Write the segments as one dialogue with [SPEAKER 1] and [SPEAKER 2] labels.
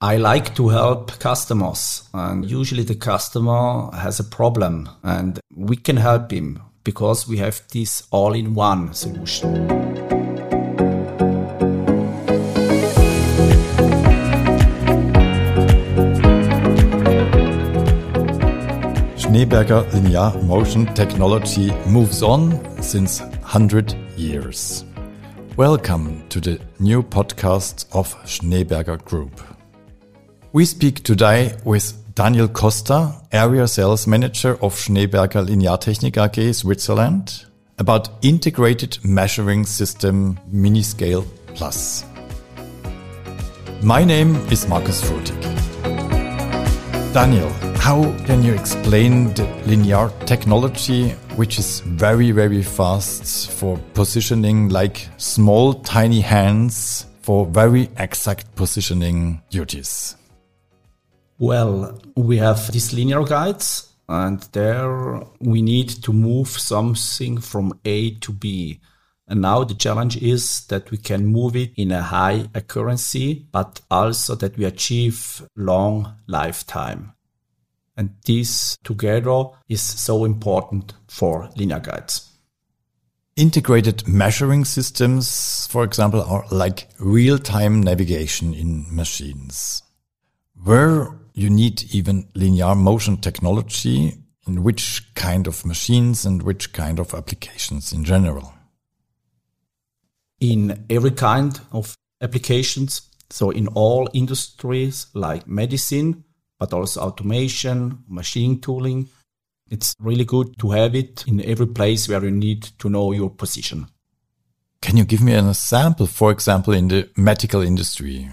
[SPEAKER 1] I like to help customers and usually the customer has a problem and we can help him because we have this all-in-one solution.
[SPEAKER 2] Schneeberger Linear Motion Technology moves on since 100 years. Welcome to the new podcast of Schneeberger Group. We speak today with Daniel Costa, Area Sales Manager of Schneeberger Lineartechnik AG Switzerland, about integrated measuring system Miniscale Plus. My name is Markus Frutig. Daniel, how can you explain the linear technology, which is very, very fast for positioning like small, tiny hands for very exact positioning duties?
[SPEAKER 1] Well, we have these linear guides and there we need to move something from A to B. And now the challenge is that we can move it in a high accuracy, but also that we achieve long lifetime. And this together is so important for linear guides.
[SPEAKER 2] Integrated measuring systems, for example, are like real-time navigation in machines. Where you need even linear motion technology in which kind of machines and which kind of applications in general?
[SPEAKER 1] In every kind of applications. So in all industries like medicine, but also automation, machine tooling. It's really good to have it in every place where you need to know your position.
[SPEAKER 2] Can you give me an example, for example, in the medical industry?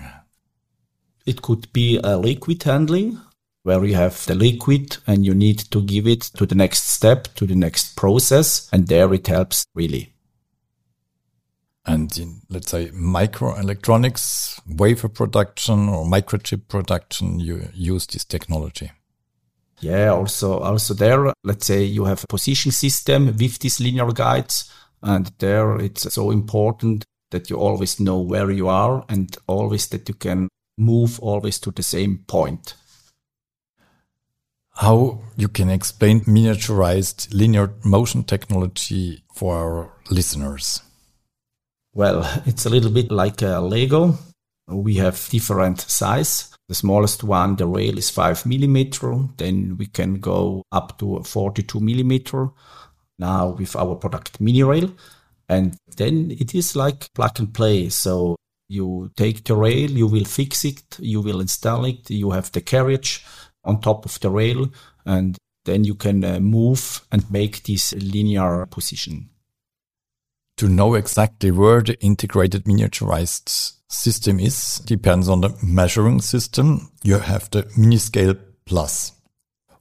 [SPEAKER 1] It could be a liquid handling where you have the liquid and you need to give it to the next step, to the next process. And there it helps really.
[SPEAKER 2] And in, let's say, microelectronics, wafer production or microchip production, you use this technology.
[SPEAKER 1] Yeah, also, also there, let's say you have a position system with these linear guides. And there it's so important that you always know where you are and always that you can move always to the same point.
[SPEAKER 2] How you can explain miniaturized linear motion technology for our listeners?
[SPEAKER 1] Well, it's a little bit like a Lego. We have different size. The smallest one, the rail is five millimeter. Then we can go up to 42 millimeter now with our product MINIRAIL. And then it is like plug and play. So you take the rail, you will fix it, you will install it, you have the carriage on top of the rail, and then you can uh, move and make this linear position.
[SPEAKER 2] To know exactly where the integrated miniaturized system is depends on the measuring system. You have the Miniscale Plus.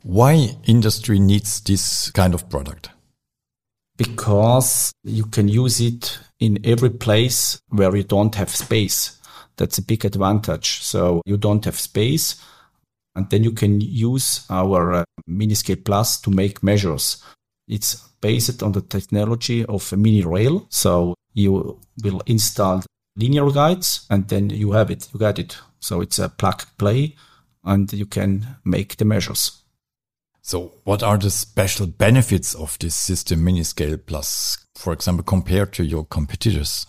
[SPEAKER 2] Why industry needs this kind of product?
[SPEAKER 1] because you can use it in every place where you don't have space. That's a big advantage. So you don't have space and then you can use our uh, Miniscale Plus to make measures. It's based on the technology of a MINIRAIL. So you will install linear guides and then you have it, you got it. So it's a plug play and you can make the measures.
[SPEAKER 2] So what are the special benefits of this system Miniscale Plus, for example, compared to your competitors?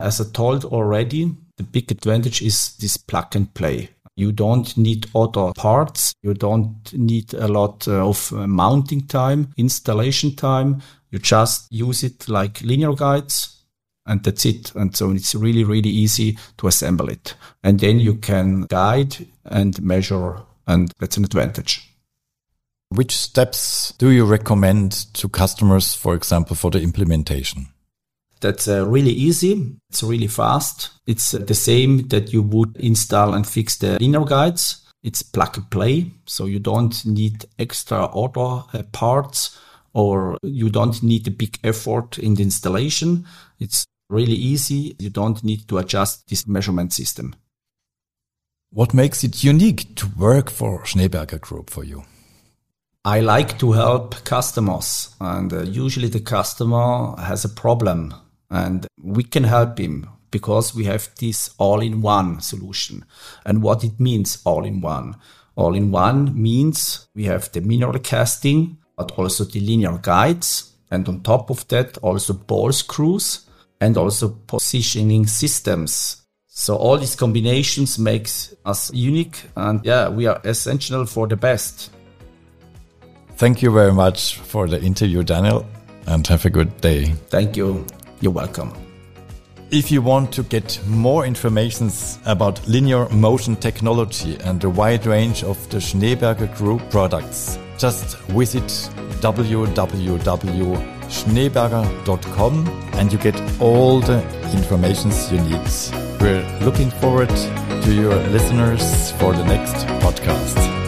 [SPEAKER 1] As I told already, the big advantage is this plug and play. You don't need other parts. You don't need a lot uh, of uh, mounting time, installation time. You just use it like linear guides and that's it. And so it's really, really easy to assemble it. And then you can guide and measure and that's an advantage.
[SPEAKER 2] Which steps do you recommend to customers, for example, for the implementation?
[SPEAKER 1] That's uh, really easy. It's really fast. It's uh, the same that you would install and fix the linear guides. It's plug and play. So you don't need extra order uh, parts or you don't need a big effort in the installation. It's really easy. You don't need to adjust this measurement system.
[SPEAKER 2] What makes it unique to work for Schneeberger Group for you?
[SPEAKER 1] I like to help customers and uh, usually the customer has a problem and we can help him because we have this all-in-one solution. And what it means all-in-one? All-in-one means we have the mineral casting, but also the linear guides. And on top of that, also ball screws and also positioning systems. So all these combinations makes us unique and yeah, we are essential for the best.
[SPEAKER 2] Thank you very much for the interview, Daniel, and have a good day.
[SPEAKER 1] Thank you. You're welcome.
[SPEAKER 2] If you want to get more information about linear motion technology and a wide range of the Schneeberger Group products, just visit www.schneeberger.com and you get all the informations you need. We're looking forward to your listeners for the next podcast.